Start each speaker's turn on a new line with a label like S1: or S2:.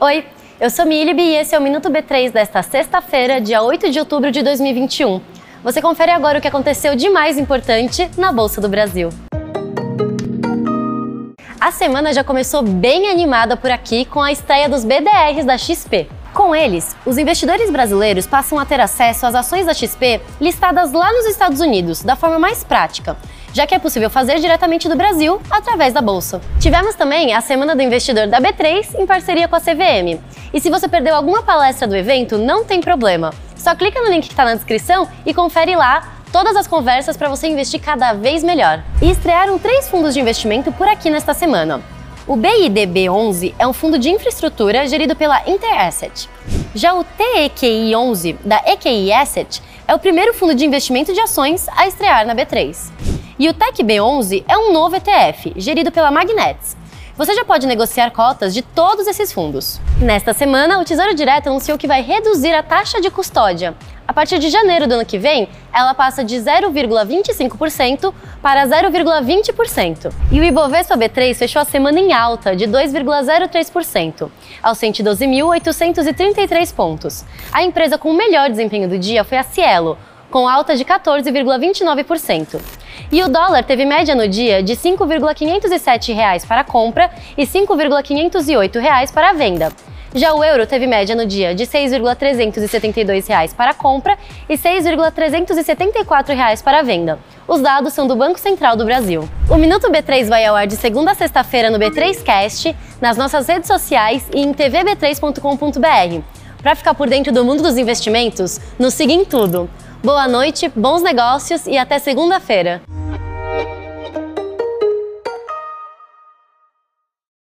S1: Oi, eu sou Milib e esse é o Minuto B3 desta sexta-feira, dia 8 de outubro de 2021. Você confere agora o que aconteceu de mais importante na Bolsa do Brasil. A semana já começou bem animada por aqui com a estreia dos BDRs da XP. Com eles, os investidores brasileiros passam a ter acesso às ações da XP listadas lá nos Estados Unidos, da forma mais prática, já que é possível fazer diretamente do Brasil através da bolsa. Tivemos também a Semana do Investidor da B3 em parceria com a CVM. E se você perdeu alguma palestra do evento, não tem problema. Só clica no link que está na descrição e confere lá todas as conversas para você investir cada vez melhor. E estrearam três fundos de investimento por aqui nesta semana. O BIDB11 é um fundo de infraestrutura gerido pela Interasset. Já o TEQI11 da EQI Asset é o primeiro fundo de investimento de ações a estrear na B3. E o TecB11 é um novo ETF, gerido pela Magnets. Você já pode negociar cotas de todos esses fundos. Nesta semana, o Tesouro Direto anunciou que vai reduzir a taxa de custódia. A partir de janeiro do ano que vem, ela passa de 0,25% para 0,20%. E o Ibovespa B3 fechou a semana em alta de 2,03%, aos 112.833 pontos. A empresa com o melhor desempenho do dia foi a Cielo, com alta de 14,29%. E o dólar teve média no dia de R$ 5,507 para a compra e R$ 5,508 para a venda. Já o euro teve média no dia de R$ 6,372 para a compra e R$ 6,374 para a venda. Os dados são do Banco Central do Brasil. O Minuto B3 vai ao ar de segunda a sexta-feira no B3Cast, nas nossas redes sociais e em tvb3.com.br. Para ficar por dentro do mundo dos investimentos, nos siga em tudo. Boa noite, bons negócios e até segunda-feira.